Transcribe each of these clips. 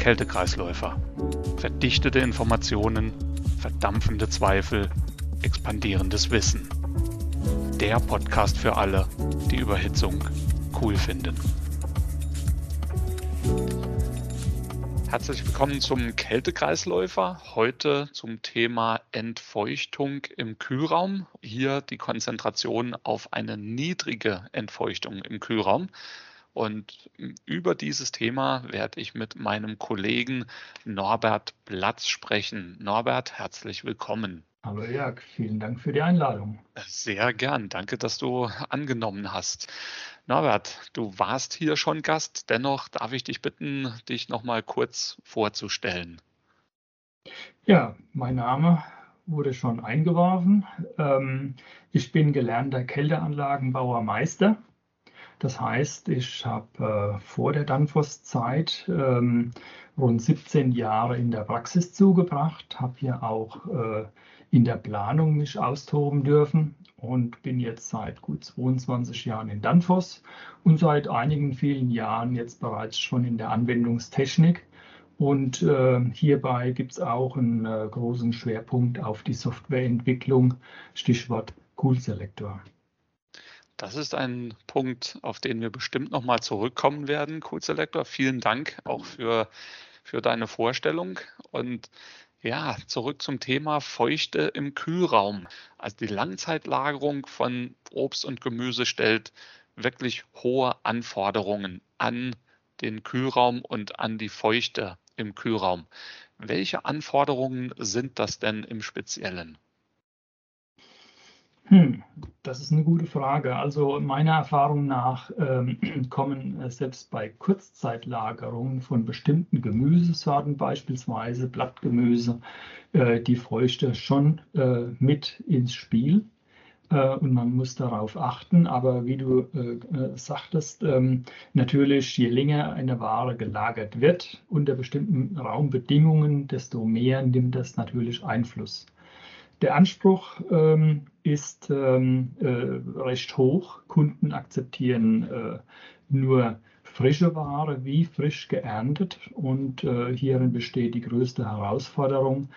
Kältekreisläufer. Verdichtete Informationen, verdampfende Zweifel, expandierendes Wissen. Der Podcast für alle, die Überhitzung cool finden. Herzlich willkommen zum Kältekreisläufer. Heute zum Thema Entfeuchtung im Kühlraum. Hier die Konzentration auf eine niedrige Entfeuchtung im Kühlraum. Und über dieses Thema werde ich mit meinem Kollegen Norbert Platz sprechen. Norbert, herzlich willkommen. Hallo Jörg, vielen Dank für die Einladung. Sehr gern, danke, dass du angenommen hast. Norbert, du warst hier schon Gast, dennoch darf ich dich bitten, dich noch mal kurz vorzustellen. Ja, mein Name wurde schon eingeworfen. Ähm, ich bin gelernter Kälteanlagenbauer Meister das heißt, ich habe äh, vor der Danfoss-Zeit ähm, rund 17 Jahre in der Praxis zugebracht, habe hier auch äh, in der Planung mich austoben dürfen und bin jetzt seit gut 22 Jahren in Danfoss und seit einigen vielen Jahren jetzt bereits schon in der Anwendungstechnik. Und äh, hierbei gibt es auch einen äh, großen Schwerpunkt auf die Softwareentwicklung, Stichwort Cool Selector. Das ist ein Punkt, auf den wir bestimmt nochmal zurückkommen werden, Cool Selector. Vielen Dank auch für, für deine Vorstellung. Und ja, zurück zum Thema Feuchte im Kühlraum. Also die Langzeitlagerung von Obst und Gemüse stellt wirklich hohe Anforderungen an den Kühlraum und an die Feuchte im Kühlraum. Welche Anforderungen sind das denn im Speziellen? Hm, das ist eine gute Frage. Also meiner Erfahrung nach ähm, kommen äh, selbst bei Kurzzeitlagerungen von bestimmten Gemüsesorten, beispielsweise Blattgemüse, äh, die Feuchte schon äh, mit ins Spiel. Äh, und man muss darauf achten. Aber wie du äh, sagtest, ähm, natürlich, je länger eine Ware gelagert wird unter bestimmten Raumbedingungen, desto mehr nimmt das natürlich Einfluss. Der Anspruch ähm, ist ähm, äh, recht hoch. Kunden akzeptieren äh, nur frische Ware wie frisch geerntet und äh, hierin besteht die größte Herausforderung.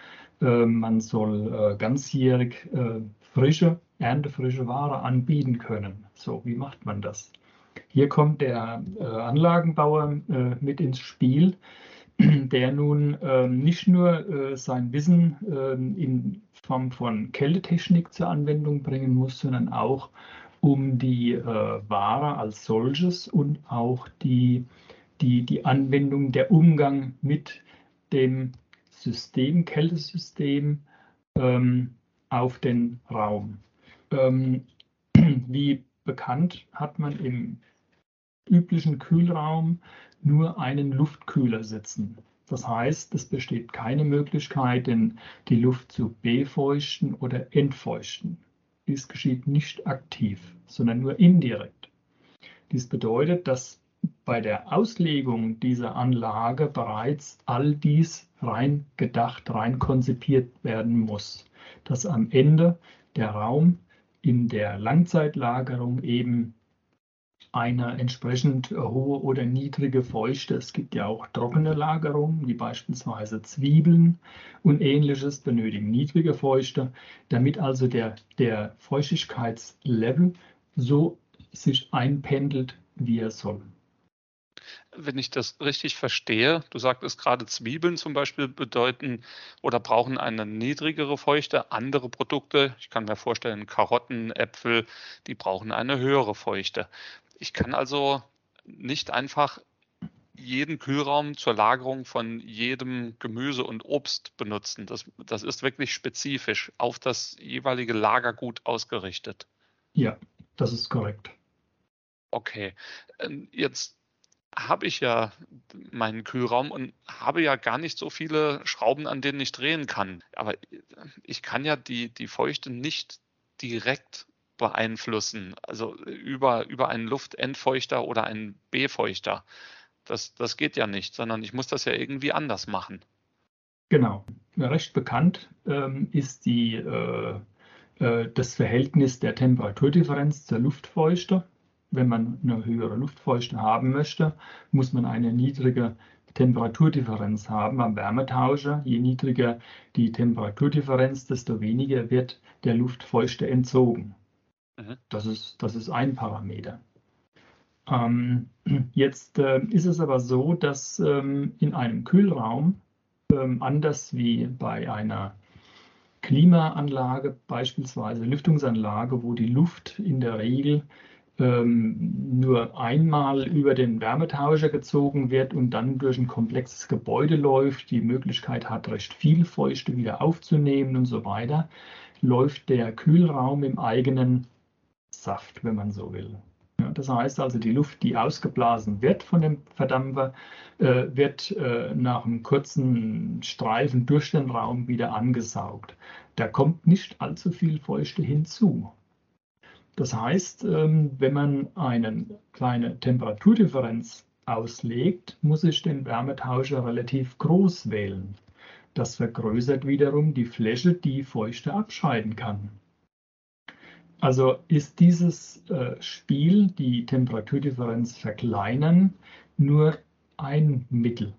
Äh, man soll äh, ganzjährig äh, frische, erntefrische Ware anbieten können. So, wie macht man das? Hier kommt der Anlagenbauer mit ins Spiel der nun ähm, nicht nur äh, sein Wissen ähm, in Form von Kältetechnik zur Anwendung bringen muss, sondern auch um die äh, Ware als solches und auch die, die, die Anwendung, der Umgang mit dem System, Kältesystem ähm, auf den Raum. Ähm, wie bekannt hat man im üblichen Kühlraum nur einen Luftkühler sitzen. Das heißt, es besteht keine Möglichkeit, die Luft zu befeuchten oder entfeuchten. Dies geschieht nicht aktiv, sondern nur indirekt. Dies bedeutet, dass bei der Auslegung dieser Anlage bereits all dies rein gedacht, rein konzipiert werden muss, dass am Ende der Raum in der Langzeitlagerung eben eine entsprechend hohe oder niedrige Feuchte. Es gibt ja auch trockene Lagerungen, wie beispielsweise Zwiebeln und ähnliches benötigen niedrige Feuchte, damit also der, der Feuchtigkeitslevel so sich einpendelt, wie er soll. Wenn ich das richtig verstehe, du sagtest gerade Zwiebeln zum Beispiel bedeuten oder brauchen eine niedrigere Feuchte. Andere Produkte, ich kann mir vorstellen, Karotten, Äpfel, die brauchen eine höhere Feuchte. Ich kann also nicht einfach jeden Kühlraum zur Lagerung von jedem Gemüse und Obst benutzen. Das, das ist wirklich spezifisch auf das jeweilige Lagergut ausgerichtet. Ja, das ist korrekt. Okay, ähm, jetzt habe ich ja meinen Kühlraum und habe ja gar nicht so viele Schrauben, an denen ich drehen kann. Aber ich kann ja die, die Feuchte nicht direkt beeinflussen, also über, über einen Luftentfeuchter oder einen Befeuchter. Das, das geht ja nicht, sondern ich muss das ja irgendwie anders machen. Genau. Recht bekannt ähm, ist die, äh, äh, das Verhältnis der Temperaturdifferenz zur Luftfeuchte. Wenn man eine höhere Luftfeuchte haben möchte, muss man eine niedrige Temperaturdifferenz haben am Wärmetauscher. Je niedriger die Temperaturdifferenz, desto weniger wird der Luftfeuchte entzogen. Mhm. Das, ist, das ist ein Parameter. Ähm, jetzt äh, ist es aber so, dass ähm, in einem Kühlraum, ähm, anders wie bei einer Klimaanlage, beispielsweise Lüftungsanlage, wo die Luft in der Regel ähm, nur einmal über den Wärmetauscher gezogen wird und dann durch ein komplexes Gebäude läuft, die Möglichkeit hat, recht viel Feuchte wieder aufzunehmen und so weiter, läuft der Kühlraum im eigenen Saft, wenn man so will. Ja, das heißt also, die Luft, die ausgeblasen wird von dem Verdampfer, äh, wird äh, nach einem kurzen Streifen durch den Raum wieder angesaugt. Da kommt nicht allzu viel Feuchte hinzu. Das heißt, ähm, wenn man eine kleine Temperaturdifferenz auslegt, muss ich den Wärmetauscher relativ groß wählen. Das vergrößert wiederum die Fläche, die Feuchte abscheiden kann. Also ist dieses äh, Spiel, die Temperaturdifferenz verkleinern, nur ein Mittel,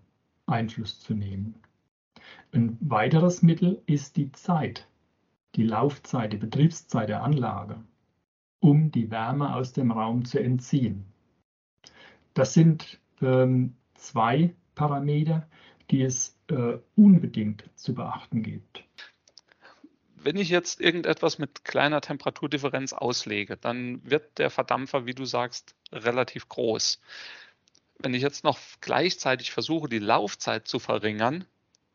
Einfluss zu nehmen. Ein weiteres Mittel ist die Zeit, die Laufzeit, die Betriebszeit der Anlage, um die Wärme aus dem Raum zu entziehen. Das sind ähm, zwei Parameter, die es äh, unbedingt zu beachten gibt wenn ich jetzt irgendetwas mit kleiner Temperaturdifferenz auslege, dann wird der Verdampfer, wie du sagst, relativ groß. Wenn ich jetzt noch gleichzeitig versuche, die Laufzeit zu verringern,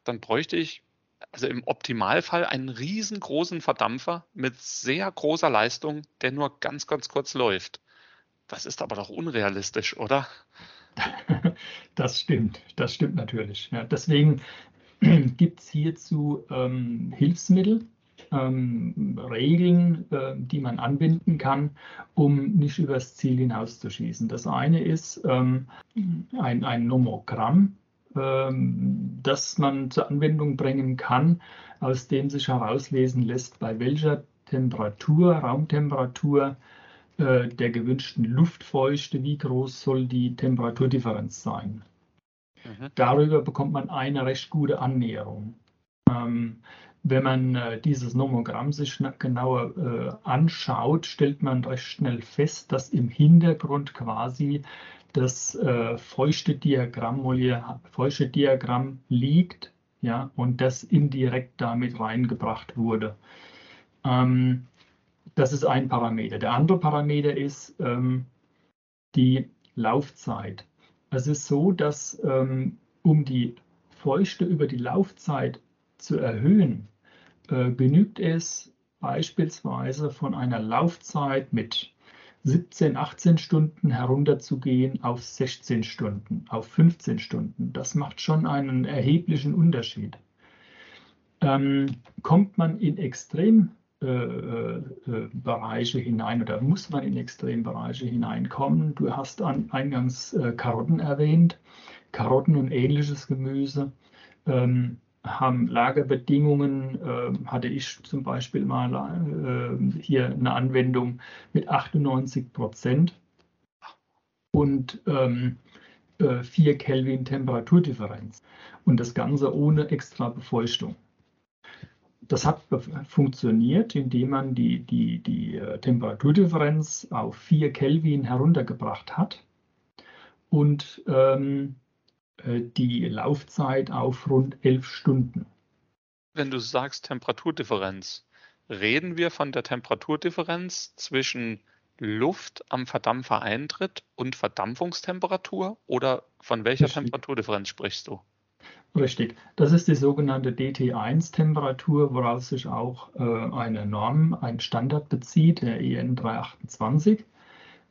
dann bräuchte ich also im Optimalfall einen riesengroßen Verdampfer mit sehr großer Leistung, der nur ganz, ganz kurz läuft. Das ist aber doch unrealistisch, oder? Das stimmt, das stimmt natürlich. Ja, deswegen gibt es hierzu ähm, Hilfsmittel, ähm, Regeln, äh, die man anbinden kann, um nicht übers Ziel hinauszuschießen. Das eine ist ähm, ein, ein Nomogramm, ähm, das man zur Anwendung bringen kann, aus dem sich herauslesen lässt, bei welcher Temperatur, Raumtemperatur äh, der gewünschten Luftfeuchte, wie groß soll die Temperaturdifferenz sein. Mhm. Darüber bekommt man eine recht gute Annäherung. Ähm, wenn man äh, dieses Nomogramm sich genauer äh, anschaut, stellt man recht schnell fest, dass im Hintergrund quasi das äh, feuchte Diagramm, feuchte Diagramm liegt ja, und das indirekt damit reingebracht wurde. Ähm, das ist ein Parameter. Der andere Parameter ist ähm, die Laufzeit. Es ist so, dass ähm, um die Feuchte über die Laufzeit zu erhöhen, äh, genügt es beispielsweise von einer Laufzeit mit 17, 18 Stunden herunterzugehen auf 16 Stunden, auf 15 Stunden. Das macht schon einen erheblichen Unterschied. Ähm, kommt man in Extrembereiche äh, äh, hinein oder muss man in Extrembereiche hineinkommen? Du hast an, eingangs äh, Karotten erwähnt, Karotten und ähnliches Gemüse. Ähm, haben Lagerbedingungen, äh, hatte ich zum Beispiel mal äh, hier eine Anwendung mit 98 Prozent und ähm, äh, 4 Kelvin Temperaturdifferenz und das Ganze ohne extra Befeuchtung. Das hat funktioniert, indem man die, die, die äh, Temperaturdifferenz auf 4 Kelvin heruntergebracht hat und ähm, äh, die Laufzeit auf rund elf Stunden. Wenn du sagst Temperaturdifferenz, reden wir von der Temperaturdifferenz zwischen Luft am Verdampfereintritt und Verdampfungstemperatur oder von welcher Richtig. Temperaturdifferenz sprichst du? Richtig, das ist die sogenannte DT1-Temperatur, woraus sich auch äh, eine Norm, ein Standard bezieht, der EN 328.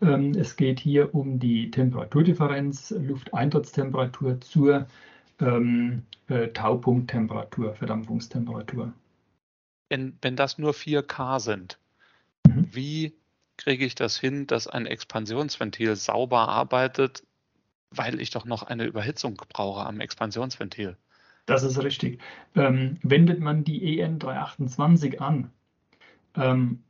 Ähm, es geht hier um die Temperaturdifferenz, Lufteintrittstemperatur zur ähm, äh, Taupunkttemperatur, Verdampfungstemperatur. Wenn, wenn das nur 4K sind, mhm. wie kriege ich das hin, dass ein Expansionsventil sauber arbeitet, weil ich doch noch eine Überhitzung brauche am Expansionsventil? Das ist richtig. Ähm, wendet man die EN 328 an,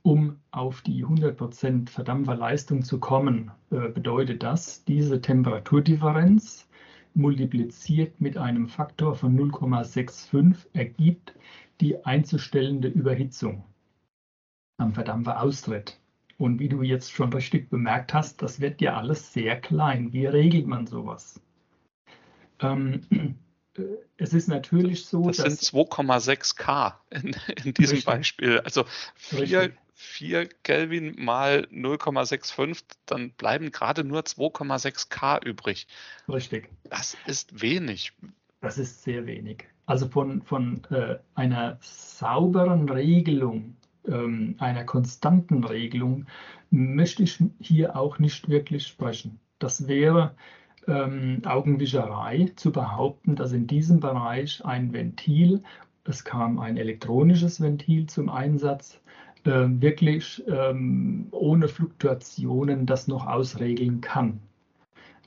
um auf die 100% Verdampferleistung zu kommen, äh, bedeutet das, diese Temperaturdifferenz multipliziert mit einem Faktor von 0,65 ergibt die einzustellende Überhitzung am Verdampferaustritt. Und wie du jetzt schon richtig bemerkt hast, das wird ja alles sehr klein. Wie regelt man sowas? Ähm, äh, es ist natürlich so, das dass. Das sind 2,6 K in, in diesem richtig. Beispiel. Also 4, 4 Kelvin mal 0,65, dann bleiben gerade nur 2,6 K übrig. Richtig. Das ist wenig. Das ist sehr wenig. Also von, von äh, einer sauberen Regelung, ähm, einer konstanten Regelung, möchte ich hier auch nicht wirklich sprechen. Das wäre ähm, Augenwischerei zu behaupten, dass in diesem Bereich ein Ventil, es kam ein elektronisches Ventil zum Einsatz, äh, wirklich ähm, ohne Fluktuationen das noch ausregeln kann.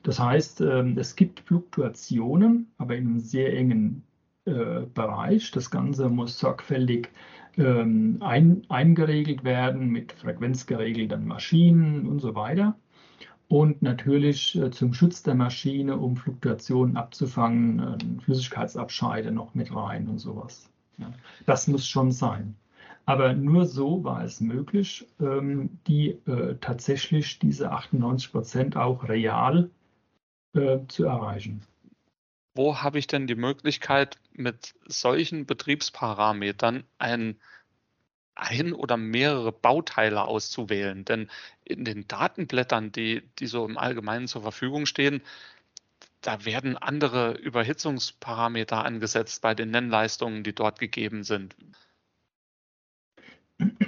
Das heißt, ähm, es gibt Fluktuationen, aber in einem sehr engen äh, Bereich. Das Ganze muss sorgfältig ähm, ein, eingeregelt werden mit frequenzgeregelten Maschinen und so weiter. Und natürlich äh, zum Schutz der Maschine, um Fluktuationen abzufangen, äh, Flüssigkeitsabscheide noch mit rein und sowas. Das muss schon sein. Aber nur so war es möglich, ähm, die äh, tatsächlich diese 98 Prozent auch real zu erreichen. Wo habe ich denn die Möglichkeit, mit solchen Betriebsparametern ein, ein oder mehrere Bauteile auszuwählen? Denn in den Datenblättern, die, die so im Allgemeinen zur Verfügung stehen, da werden andere Überhitzungsparameter angesetzt bei den Nennleistungen, die dort gegeben sind.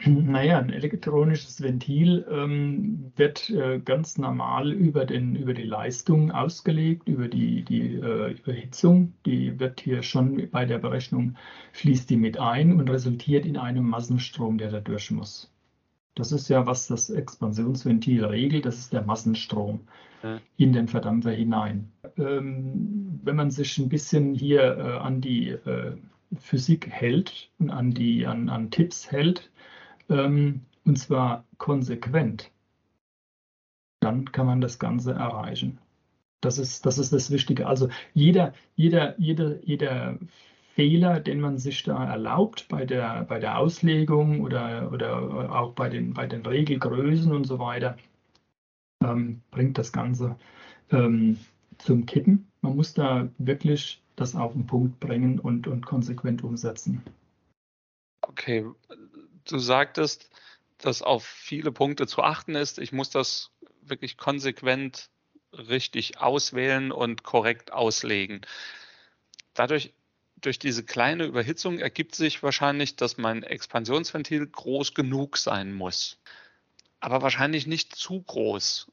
Naja, ein elektronisches Ventil ähm, wird äh, ganz normal über, den, über die Leistung ausgelegt, über die, die äh, Überhitzung. Die wird hier schon bei der Berechnung, fließt die mit ein und resultiert in einem Massenstrom, der da durch muss. Das ist ja, was das Expansionsventil regelt, das ist der Massenstrom ja. in den Verdampfer hinein. Ähm, wenn man sich ein bisschen hier äh, an die äh, Physik hält und an, die, an, an Tipps hält, ähm, und zwar konsequent, dann kann man das Ganze erreichen. Das ist, das ist das Wichtige. Also jeder, jeder, jeder, jeder Fehler, den man sich da erlaubt bei der, bei der Auslegung oder, oder auch bei den, bei den Regelgrößen und so weiter, ähm, bringt das Ganze ähm, zum Kippen. Man muss da wirklich das auf den Punkt bringen und, und konsequent umsetzen. Okay, du sagtest, dass auf viele Punkte zu achten ist. Ich muss das wirklich konsequent richtig auswählen und korrekt auslegen. Dadurch, durch diese kleine Überhitzung ergibt sich wahrscheinlich, dass mein Expansionsventil groß genug sein muss. Aber wahrscheinlich nicht zu groß.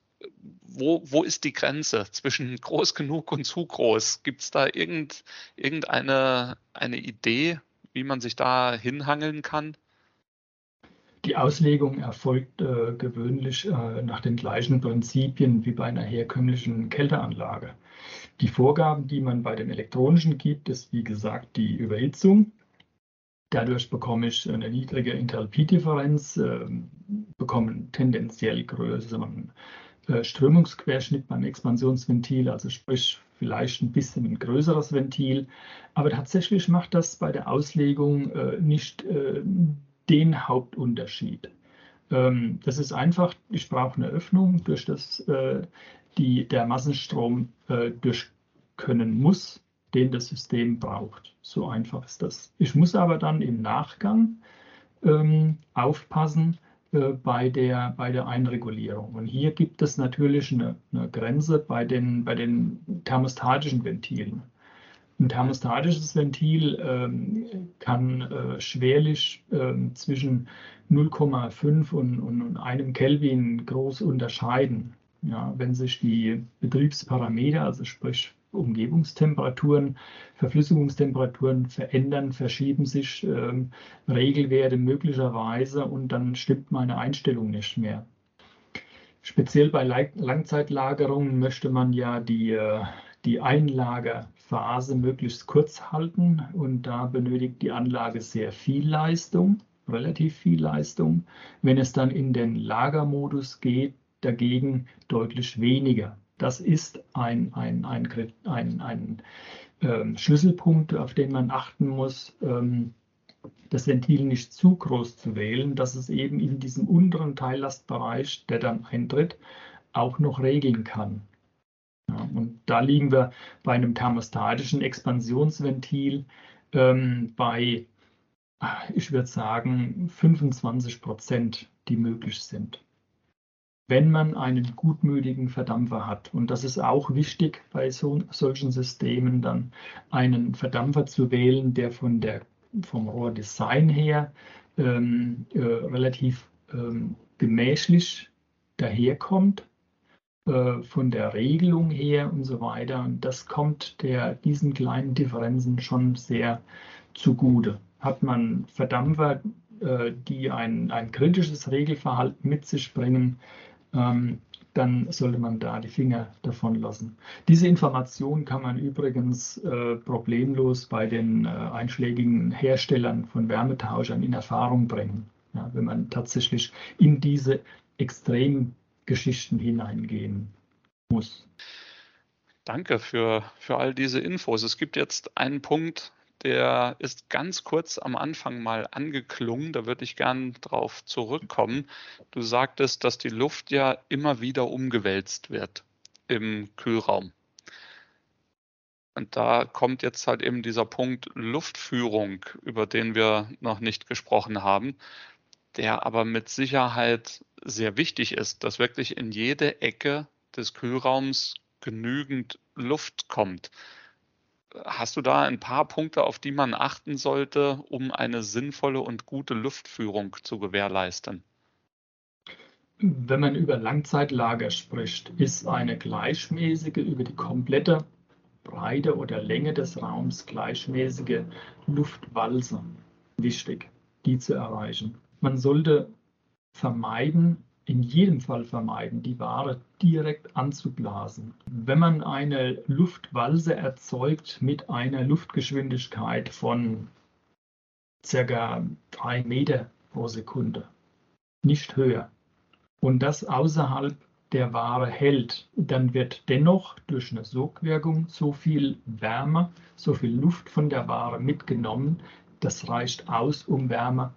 Wo, wo ist die Grenze zwischen groß genug und zu groß? Gibt es da irgend, irgendeine eine Idee, wie man sich da hinhangeln kann? Die Auslegung erfolgt äh, gewöhnlich äh, nach den gleichen Prinzipien wie bei einer herkömmlichen Kälteanlage. Die Vorgaben, die man bei den elektronischen gibt, ist wie gesagt die Überhitzung. Dadurch bekomme ich eine niedrige Enthalpiedifferenz, äh, bekomme tendenziell größeren äh, Strömungsquerschnitt beim Expansionsventil, also sprich vielleicht ein bisschen ein größeres Ventil. Aber tatsächlich macht das bei der Auslegung äh, nicht äh, den Hauptunterschied. Ähm, das ist einfach, ich brauche eine Öffnung, durch das äh, die, der Massenstrom äh, durch können muss, den das System braucht. So einfach ist das. Ich muss aber dann im Nachgang ähm, aufpassen äh, bei, der, bei der Einregulierung. Und hier gibt es natürlich eine, eine Grenze bei den, bei den thermostatischen Ventilen. Ein thermostatisches Ventil ähm, kann äh, schwerlich äh, zwischen 0,5 und, und, und, einem Kelvin groß unterscheiden. Ja, wenn sich die Betriebsparameter, also sprich Umgebungstemperaturen, Verflüssigungstemperaturen verändern, verschieben sich ähm, Regelwerte möglicherweise und dann stimmt meine Einstellung nicht mehr. Speziell bei Langzeitlagerungen möchte man ja die, äh, die Einlagerphase möglichst kurz halten und da benötigt die Anlage sehr viel Leistung, relativ viel Leistung. Wenn es dann in den Lagermodus geht, dagegen deutlich weniger. Das ist ein, ein, ein, ein, ein ähm, Schlüsselpunkt, auf den man achten muss. Ähm, das Ventil nicht zu groß zu wählen, dass es eben in diesem unteren Teillastbereich, der dann eintritt, auch noch regeln kann. Ja, und da liegen wir bei einem thermostatischen Expansionsventil ähm, bei, ich würde sagen, 25 Prozent, die möglich sind. Wenn man einen gutmütigen Verdampfer hat. Und das ist auch wichtig bei so, solchen Systemen, dann einen Verdampfer zu wählen, der von der, vom Rohrdesign her ähm, äh, relativ ähm, gemächlich daherkommt äh, von der Regelung her und so weiter. Und das kommt der, diesen kleinen Differenzen schon sehr zugute. Hat man Verdampfer, äh, die ein, ein kritisches Regelverhalten mit sich bringen, ähm, dann sollte man da die Finger davon lassen. Diese Information kann man übrigens äh, problemlos bei den einschlägigen Herstellern von Wärmetauschern in Erfahrung bringen. Ja, wenn man tatsächlich in diese extrem Geschichten hineingehen muss. Danke für, für all diese Infos. Es gibt jetzt einen Punkt, der ist ganz kurz am Anfang mal angeklungen. Da würde ich gern drauf zurückkommen. Du sagtest, dass die Luft ja immer wieder umgewälzt wird im Kühlraum. Und da kommt jetzt halt eben dieser Punkt Luftführung, über den wir noch nicht gesprochen haben der aber mit Sicherheit sehr wichtig ist, dass wirklich in jede Ecke des Kühlraums genügend Luft kommt. Hast du da ein paar Punkte, auf die man achten sollte, um eine sinnvolle und gute Luftführung zu gewährleisten? Wenn man über Langzeitlager spricht, ist eine gleichmäßige, über die komplette Breite oder Länge des Raums gleichmäßige Luftwalze wichtig, die zu erreichen. Man sollte vermeiden, in jedem Fall vermeiden, die Ware direkt anzublasen. Wenn man eine Luftwalze erzeugt mit einer Luftgeschwindigkeit von circa drei Meter pro Sekunde, nicht höher, und das außerhalb der Ware hält, dann wird dennoch durch eine Sogwirkung so viel Wärme, so viel Luft von der Ware mitgenommen, das reicht aus, um Wärme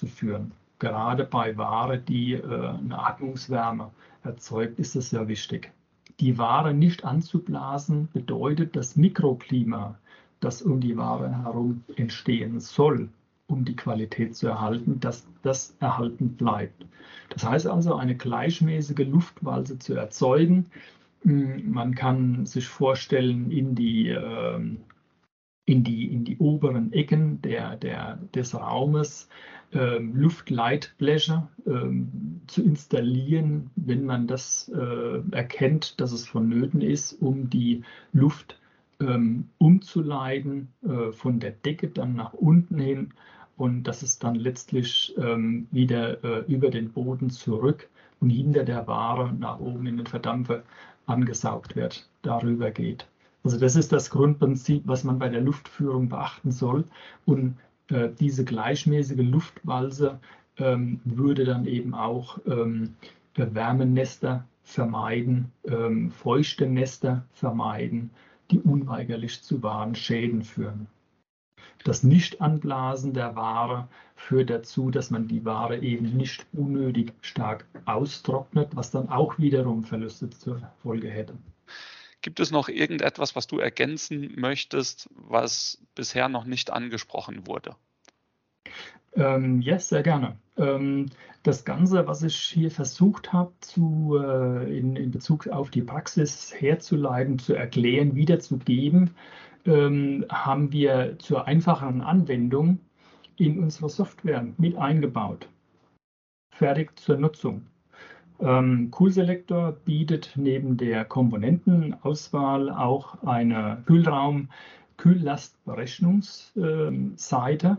abzuführen. Gerade bei Ware, die äh, eine Atmungswärme erzeugt, ist es sehr wichtig. Die Ware nicht anzublasen bedeutet das Mikroklima, das um die Ware herum entstehen soll, um die Qualität zu erhalten, dass das erhalten bleibt. Das heißt also, eine gleichmäßige Luftwalze zu erzeugen. Hm, man kann sich vorstellen, in die ähm, in die, in die oberen Ecken der, der, des Raumes ähm, Luftleitbleche ähm, zu installieren, wenn man das äh, erkennt, dass es vonnöten ist, um die Luft ähm, umzuleiten äh, von der Decke dann nach unten hin und dass es dann letztlich ähm, wieder äh, über den Boden zurück und hinter der Ware nach oben in den Verdampfer angesaugt wird, darüber geht. Also das ist das Grundprinzip, was man bei der Luftführung beachten soll. Und diese gleichmäßige Luftwalze ähm, würde dann eben auch ähm, Wärmenester vermeiden, ähm, feuchte Nester vermeiden, die unweigerlich zu wahren Schäden führen. Das Nicht-Anblasen der Ware führt dazu, dass man die Ware eben nicht unnötig stark austrocknet, was dann auch wiederum Verluste zur Folge hätte. Gibt es noch irgendetwas, was du ergänzen möchtest, was bisher noch nicht angesprochen wurde? Ähm, yes, sehr gerne. Ähm, das Ganze, was ich hier versucht habe, zu, äh, in, in, Bezug auf die Praxis herzuleiten, zu erklären, wiederzugeben, ähm, haben wir zur einfacheren Anwendung in unsere Software mit eingebaut. Fertig zur Nutzung. Ähm, Cool Selector bietet neben der Komponentenauswahl auch eine Kühlraum-Kühllastberechnungsseite.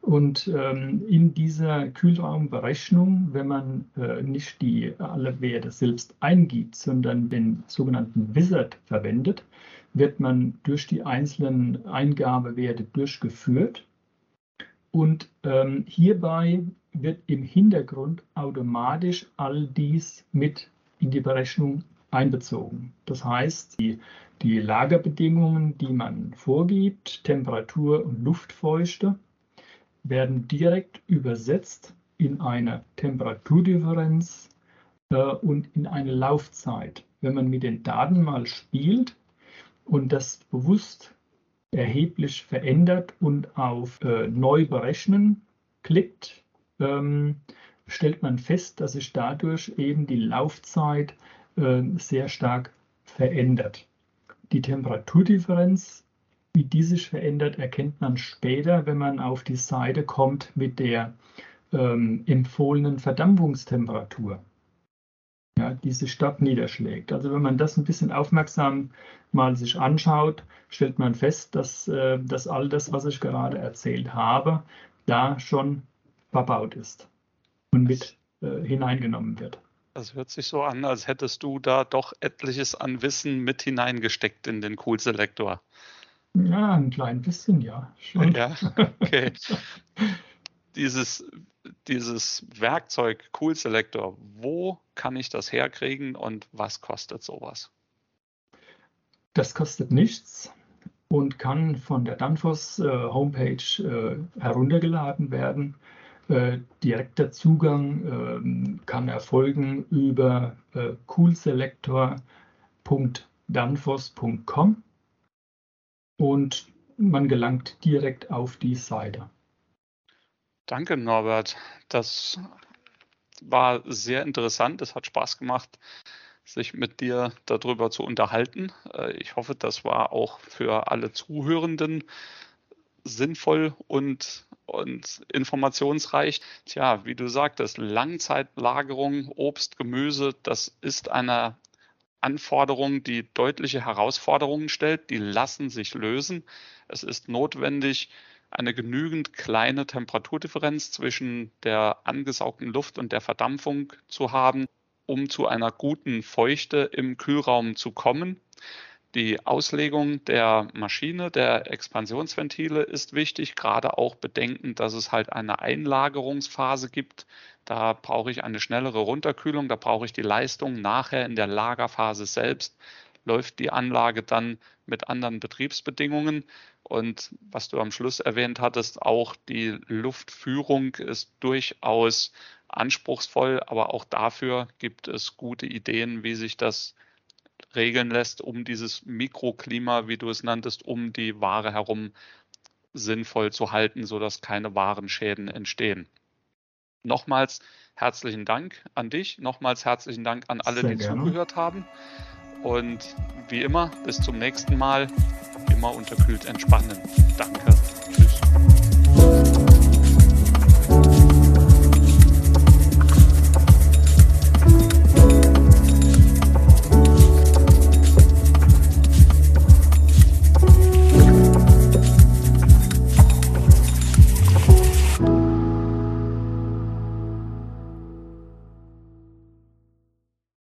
Und ähm, in dieser Kühlraumberechnung, wenn man äh, nicht die alle Werte selbst eingibt, sondern den sogenannten Wizard verwendet, wird man durch die einzelnen Eingabewerte durchgeführt. Und ähm, hierbei wird im Hintergrund automatisch all dies mit in die Berechnung einbezogen. Das heißt, die, die Lagerbedingungen, die man vorgibt, Temperatur und Luftfeuchte, werden direkt übersetzt in eine Temperaturdifferenz äh, und in eine Laufzeit. Wenn man mit den Daten mal spielt und das bewusst erheblich verändert und auf äh, Neu berechnen klickt, ähm, stellt man fest, dass sich dadurch eben die Laufzeit äh, sehr stark verändert. Die Temperaturdifferenz, wie die sich verändert, erkennt man später, wenn man auf die Seite kommt mit der ähm, empfohlenen Verdampfungstemperatur, ja, die sich dort niederschlägt. Also wenn man das ein bisschen aufmerksam mal sich anschaut, stellt man fest, dass, äh, dass all das, was ich gerade erzählt habe, da schon verbaut ist und mit äh, hineingenommen wird. Das hört sich so an, als hättest du da doch etliches an Wissen mit hineingesteckt in den Cool Selektor. Ja, ein klein bisschen, ja. Schon. Ja, okay. dieses, dieses Werkzeug Cool Selector, wo kann ich das herkriegen und was kostet sowas? Das kostet nichts und kann von der Danfoss äh, Homepage äh, heruntergeladen werden. Äh, direkter Zugang ähm, kann erfolgen über äh, coolselector.danfoss.com und man gelangt direkt auf die Seite. Danke, Norbert. Das war sehr interessant. Es hat Spaß gemacht, sich mit dir darüber zu unterhalten. Äh, ich hoffe, das war auch für alle Zuhörenden sinnvoll und, und informationsreich. Tja, wie du sagtest, Langzeitlagerung, Obst, Gemüse, das ist eine Anforderung, die deutliche Herausforderungen stellt. Die lassen sich lösen. Es ist notwendig, eine genügend kleine Temperaturdifferenz zwischen der angesaugten Luft und der Verdampfung zu haben, um zu einer guten Feuchte im Kühlraum zu kommen. Die Auslegung der Maschine, der Expansionsventile ist wichtig, gerade auch bedenken, dass es halt eine Einlagerungsphase gibt. Da brauche ich eine schnellere Runterkühlung, da brauche ich die Leistung. Nachher in der Lagerphase selbst läuft die Anlage dann mit anderen Betriebsbedingungen. Und was du am Schluss erwähnt hattest, auch die Luftführung ist durchaus anspruchsvoll, aber auch dafür gibt es gute Ideen, wie sich das regeln lässt, um dieses Mikroklima, wie du es nanntest, um die Ware herum sinnvoll zu halten, sodass keine Warenschäden entstehen. Nochmals herzlichen Dank an dich, nochmals herzlichen Dank an alle, Sehr die gerne. zugehört haben. Und wie immer, bis zum nächsten Mal, immer unterkühlt entspannen. Danke.